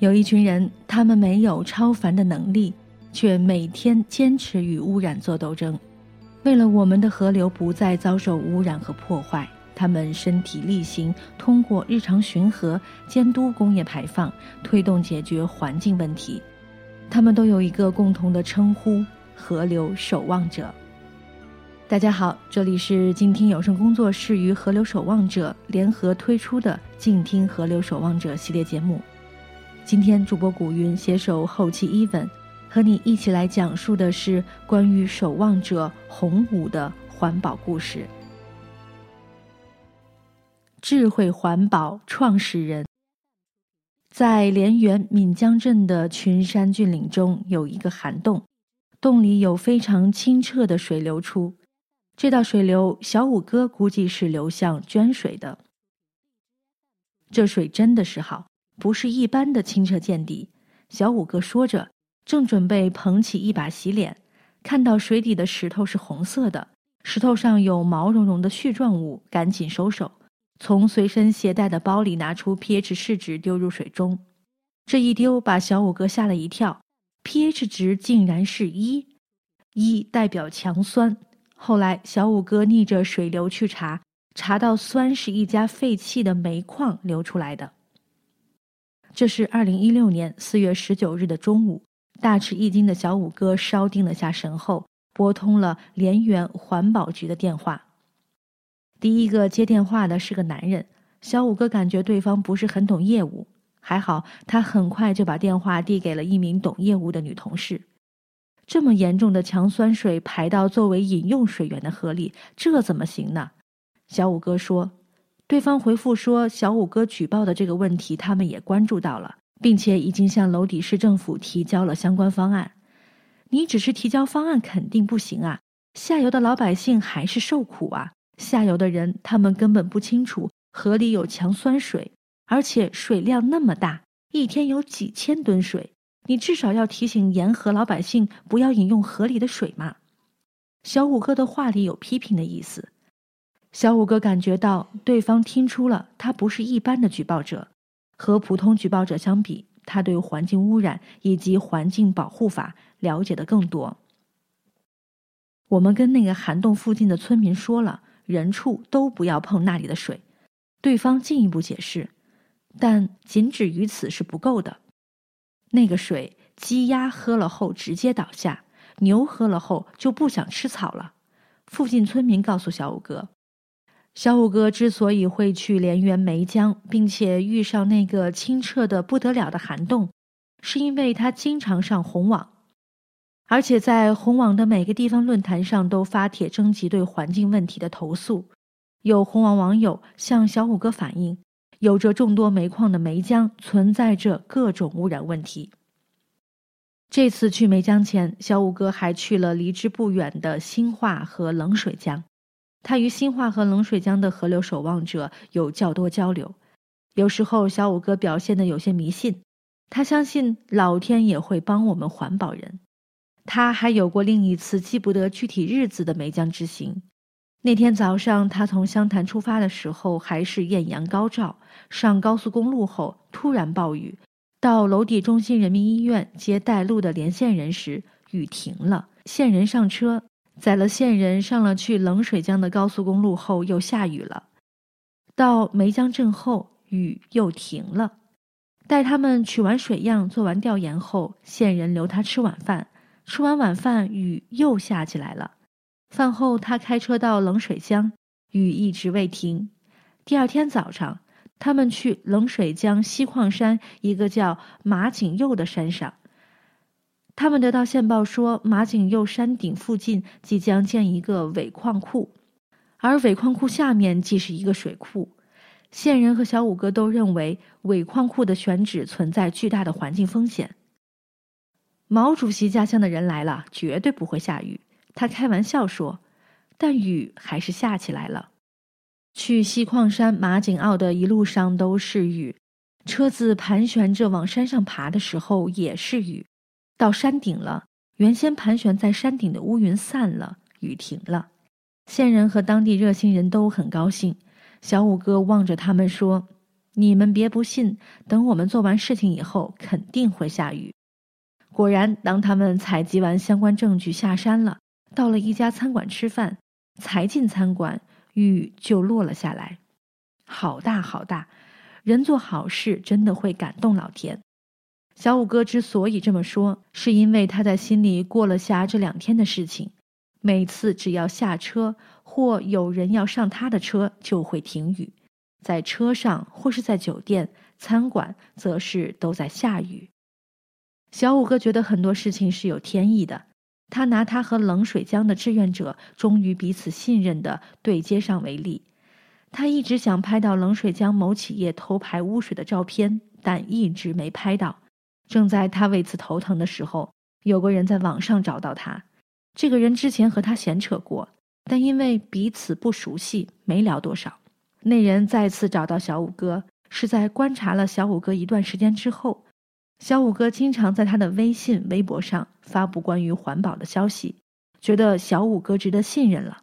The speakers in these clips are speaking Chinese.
有一群人，他们没有超凡的能力，却每天坚持与污染做斗争。为了我们的河流不再遭受污染和破坏，他们身体力行，通过日常巡河、监督工业排放，推动解决环境问题。他们都有一个共同的称呼：河流守望者。大家好，这里是静听有声工作室与河流守望者联合推出的《静听河流守望者》系列节目。今天主播古云携手后期伊文。和你一起来讲述的是关于守望者洪武的环保故事。智慧环保创始人，在连源闽江镇的群山峻岭中有一个涵洞，洞里有非常清澈的水流出。这道水流，小五哥估计是流向涓水的。这水真的是好，不是一般的清澈见底。小五哥说着。正准备捧起一把洗脸，看到水底的石头是红色的，石头上有毛茸茸的絮状物，赶紧收手，从随身携带的包里拿出 pH 试纸丢入水中。这一丢，把小五哥吓了一跳，pH 值竟然是一，一代表强酸。后来小五哥逆着水流去查，查到酸是一家废弃的煤矿流出来的。这是二零一六年四月十九日的中午。大吃一惊的小五哥稍定了下神后，拨通了连源环保局的电话。第一个接电话的是个男人，小五哥感觉对方不是很懂业务，还好他很快就把电话递给了一名懂业务的女同事。这么严重的强酸水排到作为饮用水源的河里，这怎么行呢？小五哥说，对方回复说，小五哥举报的这个问题，他们也关注到了。并且已经向娄底市政府提交了相关方案。你只是提交方案肯定不行啊！下游的老百姓还是受苦啊！下游的人他们根本不清楚河里有强酸水，而且水量那么大，一天有几千吨水。你至少要提醒沿河老百姓不要饮用河里的水嘛！小五哥的话里有批评的意思。小五哥感觉到对方听出了他不是一般的举报者。和普通举报者相比，他对环境污染以及环境保护法了解的更多。我们跟那个涵洞附近的村民说了，人畜都不要碰那里的水。对方进一步解释，但仅止于此是不够的。那个水，鸡鸭喝了后直接倒下，牛喝了后就不想吃草了。附近村民告诉小五哥。小五哥之所以会去连源梅江，并且遇上那个清澈的不得了的涵洞，是因为他经常上红网，而且在红网的每个地方论坛上都发帖征集对环境问题的投诉。有红网网友向小五哥反映，有着众多煤矿的梅江存在着各种污染问题。这次去梅江前，小五哥还去了离之不远的新化和冷水江。他与新化和冷水江的河流守望者有较多交流，有时候小五哥表现的有些迷信，他相信老天也会帮我们环保人。他还有过另一次记不得具体日子的梅江之行，那天早上他从湘潭出发的时候还是艳阳高照，上高速公路后突然暴雨，到娄底中心人民医院接带路的连线人时雨停了，线人上车。载了线人上了去冷水江的高速公路后，又下雨了。到梅江镇后，雨又停了。待他们取完水样、做完调研后，线人留他吃晚饭。吃完晚饭，雨又下起来了。饭后，他开车到冷水江，雨一直未停。第二天早上，他们去冷水江西矿山一个叫马景佑的山上。他们得到线报说，马景佑山顶附近即将建一个尾矿库，而尾矿库下面即是一个水库。线人和小五哥都认为尾矿库的选址存在巨大的环境风险。毛主席家乡的人来了，绝对不会下雨。他开玩笑说，但雨还是下起来了。去西矿山马景坳的一路上都是雨，车子盘旋着往山上爬的时候也是雨。到山顶了，原先盘旋在山顶的乌云散了，雨停了。县人和当地热心人都很高兴。小五哥望着他们说：“你们别不信，等我们做完事情以后，肯定会下雨。”果然，当他们采集完相关证据下山了，到了一家餐馆吃饭，才进餐馆，雨就落了下来，好大好大。人做好事真的会感动老天。小五哥之所以这么说，是因为他在心里过了下这两天的事情。每次只要下车或有人要上他的车，就会停雨。在车上或是在酒店、餐馆，则是都在下雨。小五哥觉得很多事情是有天意的。他拿他和冷水江的志愿者终于彼此信任的对接上为例。他一直想拍到冷水江某企业偷排污水的照片，但一直没拍到。正在他为此头疼的时候，有个人在网上找到他。这个人之前和他闲扯过，但因为彼此不熟悉，没聊多少。那人再次找到小五哥，是在观察了小五哥一段时间之后。小五哥经常在他的微信、微博上发布关于环保的消息，觉得小五哥值得信任了。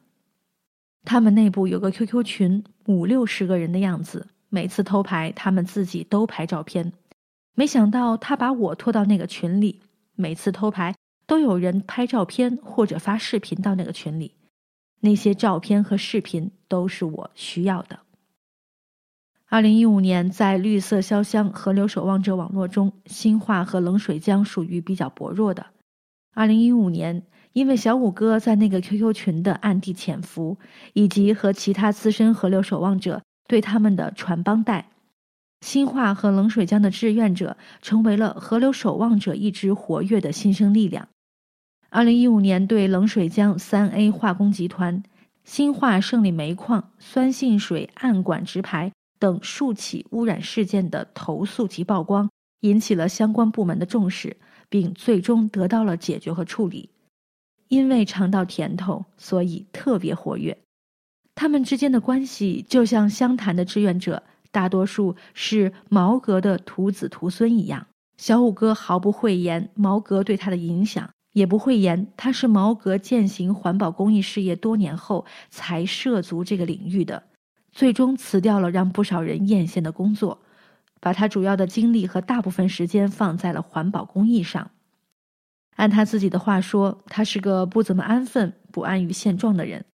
他们内部有个 QQ 群，五六十个人的样子，每次偷拍，他们自己都拍照片。没想到他把我拖到那个群里，每次偷拍都有人拍照片或者发视频到那个群里，那些照片和视频都是我需要的。二零一五年，在绿色潇湘河流守望者网络中，新化和冷水江属于比较薄弱的。二零一五年。因为小五哥在那个 QQ 群的暗地潜伏，以及和其他资深河流守望者对他们的传帮带，新化和冷水江的志愿者成为了河流守望者一支活跃的新生力量。二零一五年，对冷水江三 A 化工集团、新化胜利煤矿酸性水暗管直排等数起污染事件的投诉及曝光，引起了相关部门的重视，并最终得到了解决和处理。因为尝到甜头，所以特别活跃。他们之间的关系就像湘潭的志愿者，大多数是毛格的徒子徒孙一样。小五哥毫不讳言毛格对他的影响，也不讳言他是毛格践行环保公益事业多年后才涉足这个领域的，最终辞掉了让不少人艳羡的工作，把他主要的精力和大部分时间放在了环保公益上。按他自己的话说，他是个不怎么安分、不安于现状的人。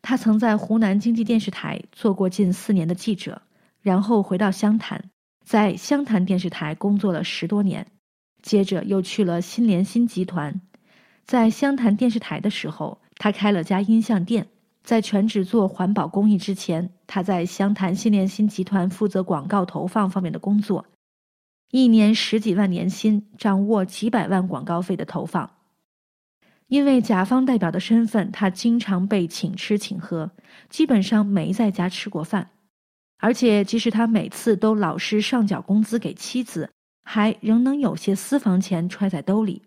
他曾在湖南经济电视台做过近四年的记者，然后回到湘潭，在湘潭电视台工作了十多年，接着又去了新联新集团。在湘潭电视台的时候，他开了家音像店。在全职做环保公益之前，他在湘潭新联新集团负责广告投放方面的工作。一年十几万年薪，掌握几百万广告费的投放。因为甲方代表的身份，他经常被请吃请喝，基本上没在家吃过饭。而且，即使他每次都老实上缴工资给妻子，还仍能有些私房钱揣在兜里。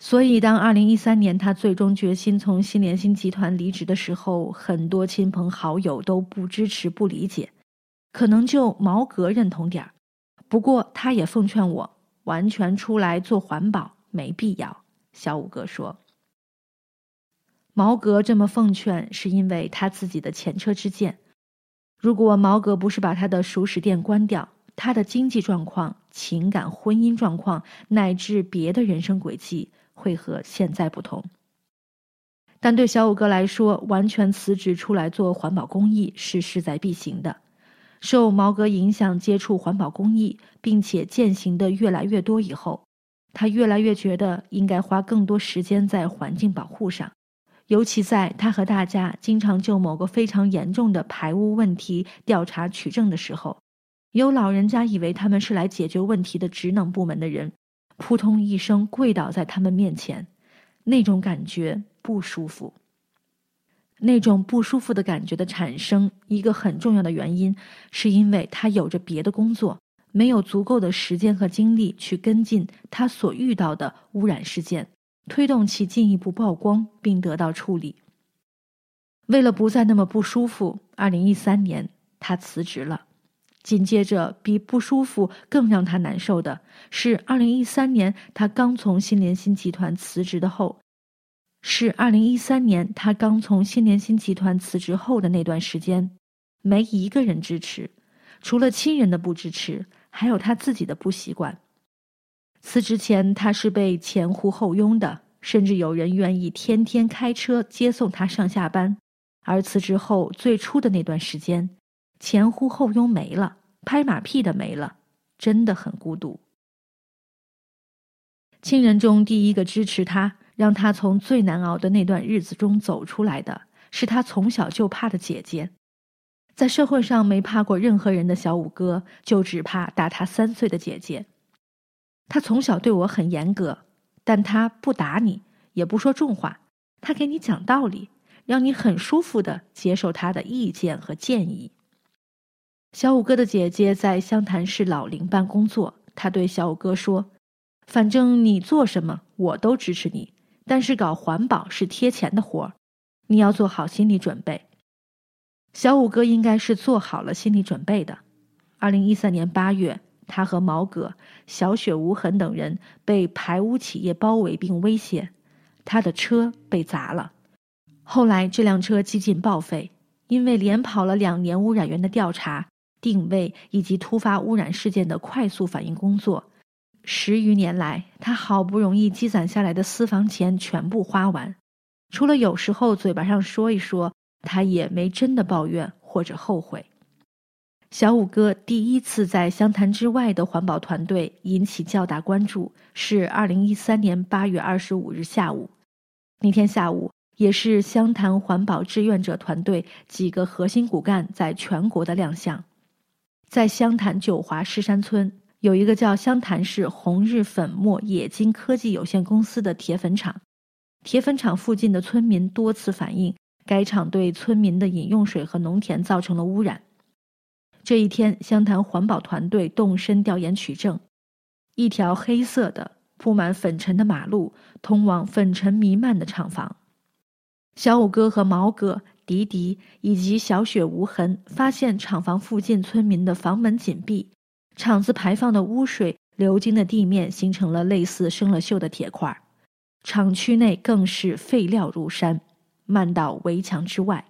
所以，当二零一三年他最终决心从新联新集团离职的时候，很多亲朋好友都不支持、不理解，可能就毛格认同点儿。不过，他也奉劝我完全出来做环保没必要。小五哥说：“毛格这么奉劝，是因为他自己的前车之鉴。如果毛格不是把他的熟食店关掉，他的经济状况、情感、婚姻状况乃至别的人生轨迹会和现在不同。但对小五哥来说，完全辞职出来做环保公益是势在必行的。”受毛哥影响，接触环保公益，并且践行的越来越多以后，他越来越觉得应该花更多时间在环境保护上，尤其在他和大家经常就某个非常严重的排污问题调查取证的时候，有老人家以为他们是来解决问题的职能部门的人，扑通一声跪倒在他们面前，那种感觉不舒服。那种不舒服的感觉的产生，一个很重要的原因，是因为他有着别的工作，没有足够的时间和精力去跟进他所遇到的污染事件，推动其进一步曝光并得到处理。为了不再那么不舒服，二零一三年他辞职了。紧接着，比不舒服更让他难受的是，二零一三年他刚从新联新集团辞职的后。是二零一三年，他刚从新联新集团辞职后的那段时间，没一个人支持，除了亲人的不支持，还有他自己的不习惯。辞职前，他是被前呼后拥的，甚至有人愿意天天开车接送他上下班；而辞职后，最初的那段时间，前呼后拥没了，拍马屁的没了，真的很孤独。亲人中第一个支持他，让他从最难熬的那段日子中走出来的，是他从小就怕的姐姐。在社会上没怕过任何人的小五哥，就只怕大他三岁的姐姐。他从小对我很严格，但他不打你，也不说重话，他给你讲道理，让你很舒服的接受他的意见和建议。小五哥的姐姐在湘潭市老龄办工作，她对小五哥说：“反正你做什么，我都支持你，但是搞环保是贴钱的活儿，你要做好心理准备。”小五哥应该是做好了心理准备的。二零一三年八月，他和毛葛、小雪无痕等人被排污企业包围并威胁，他的车被砸了。后来这辆车几近报废，因为连跑了两年污染源的调查、定位以及突发污染事件的快速反应工作，十余年来他好不容易积攒下来的私房钱全部花完，除了有时候嘴巴上说一说。他也没真的抱怨或者后悔。小五哥第一次在湘潭之外的环保团队引起较大关注，是二零一三年八月二十五日下午。那天下午，也是湘潭环保志愿者团队几个核心骨干在全国的亮相。在湘潭九华狮山村，有一个叫湘潭市红日粉末冶金科技有限公司的铁粉厂。铁粉厂附近的村民多次反映。该厂对村民的饮用水和农田造成了污染。这一天，湘潭环保团队动身调研取证。一条黑色的、铺满粉尘的马路通往粉尘弥漫的厂房。小五哥和毛哥、迪迪以及小雪无痕发现厂房附近村民的房门紧闭，厂子排放的污水流经的地面形成了类似生了锈的铁块，厂区内更是废料如山。漫到围墙之外。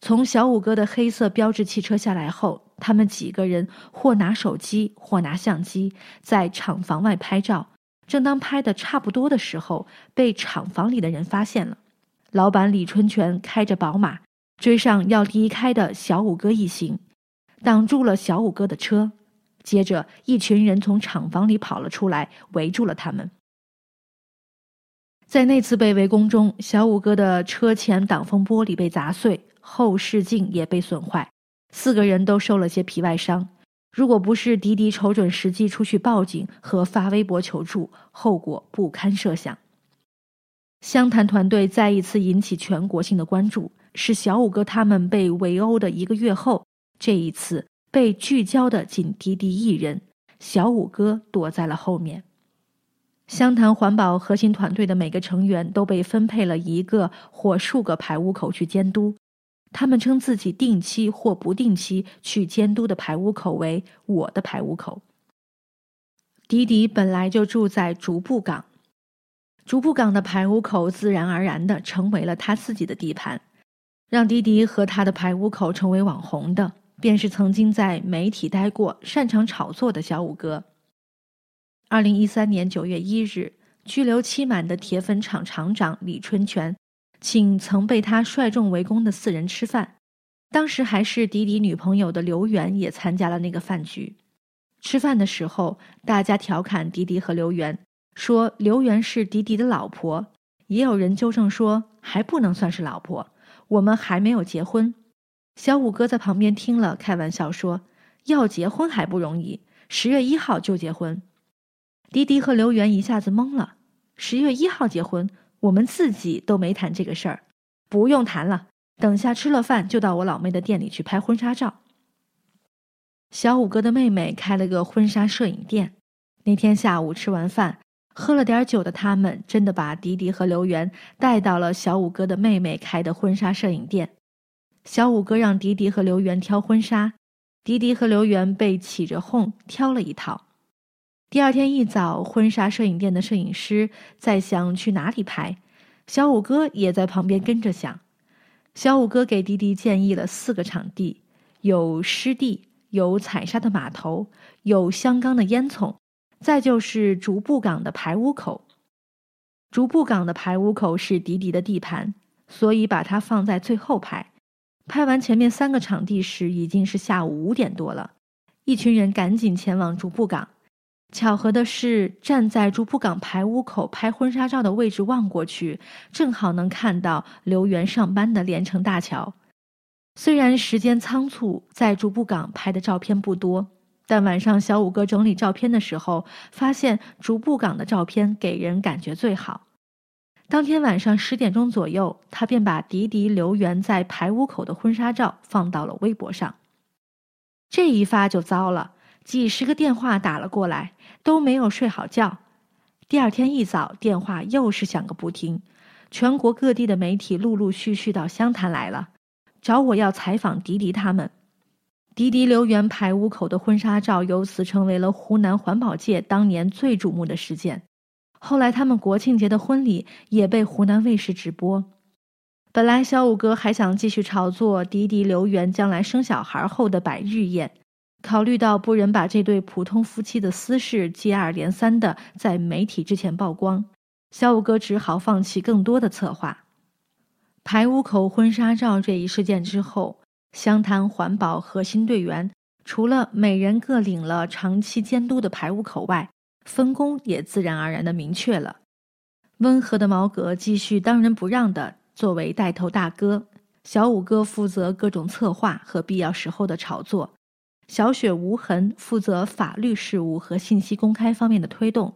从小五哥的黑色标志汽车下来后，他们几个人或拿手机，或拿相机，在厂房外拍照。正当拍的差不多的时候，被厂房里的人发现了。老板李春泉开着宝马追上要离开的小五哥一行，挡住了小五哥的车。接着，一群人从厂房里跑了出来，围住了他们。在那次被围攻中，小五哥的车前挡风玻璃被砸碎，后视镜也被损坏，四个人都受了些皮外伤。如果不是迪迪瞅准时机出去报警和发微博求助，后果不堪设想。湘潭团队再一次引起全国性的关注，是小五哥他们被围殴的一个月后，这一次被聚焦的仅迪迪一人，小五哥躲在了后面。湘潭环保核心团队的每个成员都被分配了一个或数个排污口去监督，他们称自己定期或不定期去监督的排污口为“我的排污口”。迪迪本来就住在竹埠港，竹埠港的排污口自然而然的成为了他自己的地盘。让迪迪和他的排污口成为网红的，便是曾经在媒体待过、擅长炒作的小五哥。二零一三年九月一日，拘留期满的铁粉厂厂长李春泉，请曾被他率众围攻的四人吃饭。当时还是迪迪女朋友的刘媛也参加了那个饭局。吃饭的时候，大家调侃迪迪和刘媛，说刘媛是迪迪的老婆。也有人纠正说，还不能算是老婆，我们还没有结婚。小五哥在旁边听了，开玩笑说：“要结婚还不容易，十月一号就结婚。”迪迪和刘源一下子懵了。十月一号结婚，我们自己都没谈这个事儿，不用谈了。等下吃了饭就到我老妹的店里去拍婚纱照。小五哥的妹妹开了个婚纱摄影店。那天下午吃完饭，喝了点酒的他们真的把迪迪和刘源带到了小五哥的妹妹开的婚纱摄影店。小五哥让迪迪和刘源挑婚纱，迪迪和刘源被起着哄挑了一套。第二天一早，婚纱摄影店的摄影师在想去哪里拍，小五哥也在旁边跟着想。小五哥给迪迪建议了四个场地，有湿地、有采砂的码头，有香缸的烟囱，再就是竹埠港的排污口。竹埠港的排污口是迪迪的地盘，所以把它放在最后拍。拍完前面三个场地时，已经是下午五点多了。一群人赶紧前往竹埠港。巧合的是，站在竹埠港排污口拍婚纱照的位置望过去，正好能看到刘源上班的连城大桥。虽然时间仓促，在竹埠港拍的照片不多，但晚上小五哥整理照片的时候，发现竹步港的照片给人感觉最好。当天晚上十点钟左右，他便把迪迪刘源在排污口的婚纱照放到了微博上。这一发就糟了，几十个电话打了过来，都没有睡好觉。第二天一早，电话又是响个不停，全国各地的媒体陆陆续续到湘潭来了，找我要采访迪迪他们。迪迪刘源排污口的婚纱照由此成为了湖南环保界当年最瞩目的事件。后来，他们国庆节的婚礼也被湖南卫视直播。本来小五哥还想继续炒作迪迪刘源将来生小孩后的百日宴，考虑到不忍把这对普通夫妻的私事接二连三的在媒体之前曝光，小五哥只好放弃更多的策划。排污口婚纱照这一事件之后，湘潭环保核心队员除了每人各领了长期监督的排污口外，分工也自然而然的明确了。温和的毛哥继续当仁不让的作为带头大哥，小五哥负责各种策划和必要时候的炒作，小雪无痕负责法律事务和信息公开方面的推动，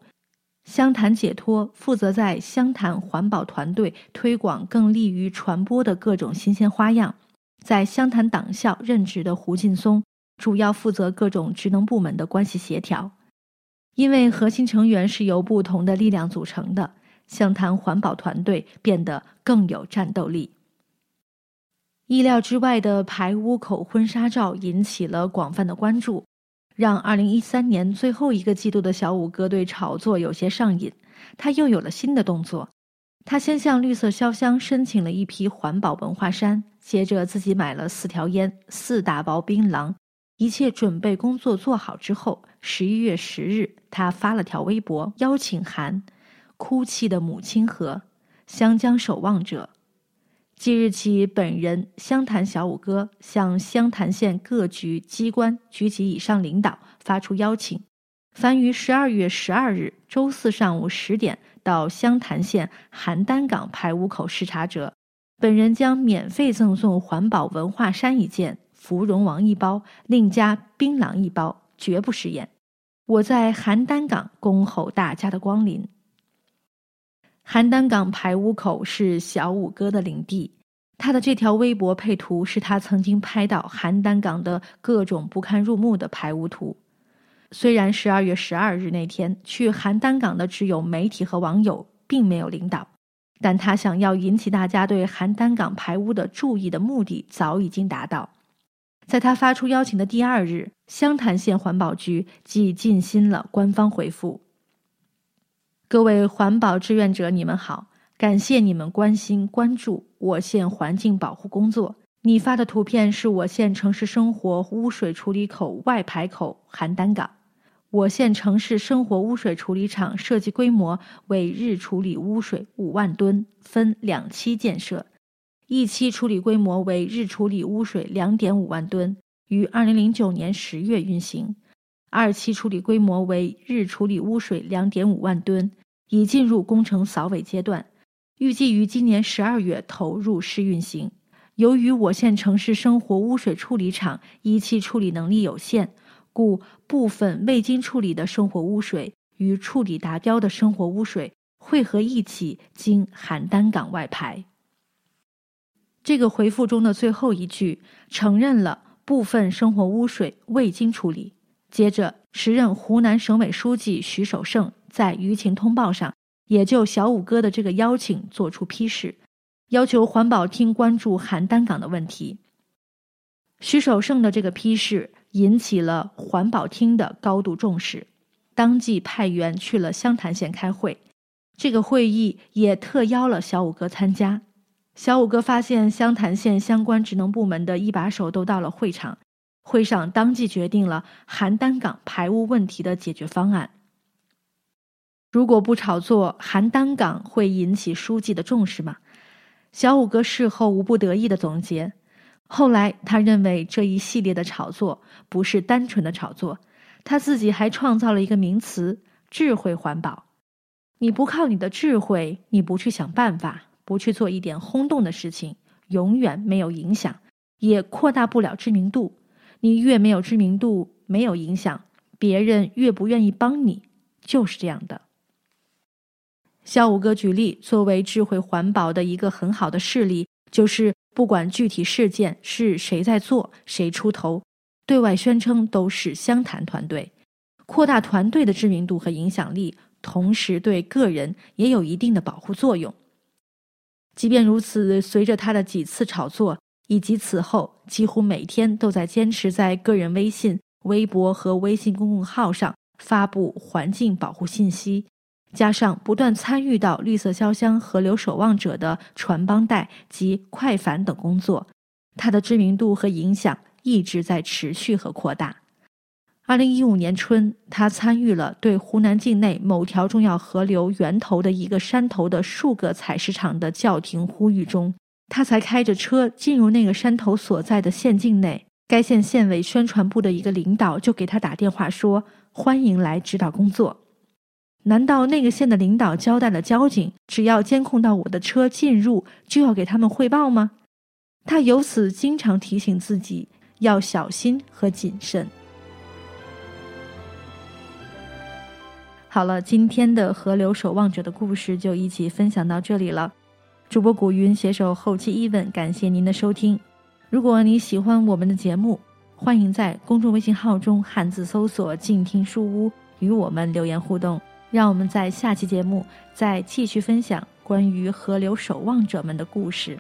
湘潭解脱负责在湘潭环保团队推广更利于传播的各种新鲜花样，在湘潭党校任职的胡劲松主要负责各种职能部门的关系协调。因为核心成员是由不同的力量组成的，湘潭环保团队变得更有战斗力。意料之外的排污口婚纱照引起了广泛的关注，让2013年最后一个季度的小五哥对炒作有些上瘾。他又有了新的动作，他先向绿色潇湘申请了一批环保文化衫，接着自己买了四条烟、四大包槟榔。一切准备工作做好之后，十一月十日。他发了条微博，邀请函：“哭泣的母亲河，湘江守望者。”即日起，本人湘潭小五哥向湘潭县各局机关局级以上领导发出邀请：凡于十二月十二日周四上午十点到湘潭县邯郸港排污口视察者，本人将免费赠送环保文化衫一件、芙蓉王一包，另加槟榔一包，绝不食言。我在邯郸港恭候大家的光临。邯郸港排污口是小五哥的领地，他的这条微博配图是他曾经拍到邯郸港的各种不堪入目的排污图。虽然十二月十二日那天去邯郸港的只有媒体和网友，并没有领导，但他想要引起大家对邯郸港排污的注意的目的早已经达到。在他发出邀请的第二日，湘潭县环保局即尽心了官方回复：“各位环保志愿者，你们好，感谢你们关心关注我县环境保护工作。你发的图片是我县城市生活污水处理口外排口邯郸港。我县城市生活污水处理厂设计规模为日处理污水五万吨，分两期建设。”一期处理规模为日处理污水两点五万吨，于二零零九年十月运行；二期处理规模为日处理污水两点五万吨，已进入工程扫尾阶段，预计于今年十二月投入试运行。由于我县城市生活污水处理厂一期处理能力有限，故部分未经处理的生活污水与处理达标的生活污水汇合一起，经邯郸港外排。这个回复中的最后一句承认了部分生活污水未经处理。接着，时任湖南省委书记徐守胜在舆情通报上也就小五哥的这个邀请作出批示，要求环保厅关注邯郸港的问题。徐守胜的这个批示引起了环保厅的高度重视，当即派员去了湘潭县开会。这个会议也特邀了小五哥参加。小五哥发现湘潭县相关职能部门的一把手都到了会场，会上当即决定了邯郸港排污问题的解决方案。如果不炒作，邯郸港会引起书记的重视吗？小五哥事后无不得意的总结。后来他认为这一系列的炒作不是单纯的炒作，他自己还创造了一个名词——智慧环保。你不靠你的智慧，你不去想办法，不去做一点轰动的事情，永远没有影响，也扩大不了知名度。你越没有知名度，没有影响，别人越不愿意帮你，就是这样的。小五哥举例，作为智慧环保的一个很好的事例，就是不管具体事件是谁在做，谁出头，对外宣称都是湘潭团队，扩大团队的知名度和影响力，同时对个人也有一定的保护作用。即便如此，随着他的几次炒作，以及此后几乎每天都在坚持在个人微信、微博和微信公众号上发布环境保护信息。加上不断参与到绿色潇湘河流守望者的传帮带及快反等工作，他的知名度和影响一直在持续和扩大。二零一五年春，他参与了对湖南境内某条重要河流源头的一个山头的数个采石场的叫停呼吁中，他才开着车进入那个山头所在的县境内，该县县委宣传部的一个领导就给他打电话说：“欢迎来指导工作。”难道那个县的领导交代了交警，只要监控到我的车进入，就要给他们汇报吗？他由此经常提醒自己要小心和谨慎。好了，今天的河流守望者的故事就一起分享到这里了。主播古云携手后期伊文，感谢您的收听。如果你喜欢我们的节目，欢迎在公众微信号中汉字搜索“静听书屋”，与我们留言互动。让我们在下期节目再继续分享关于河流守望者们的故事。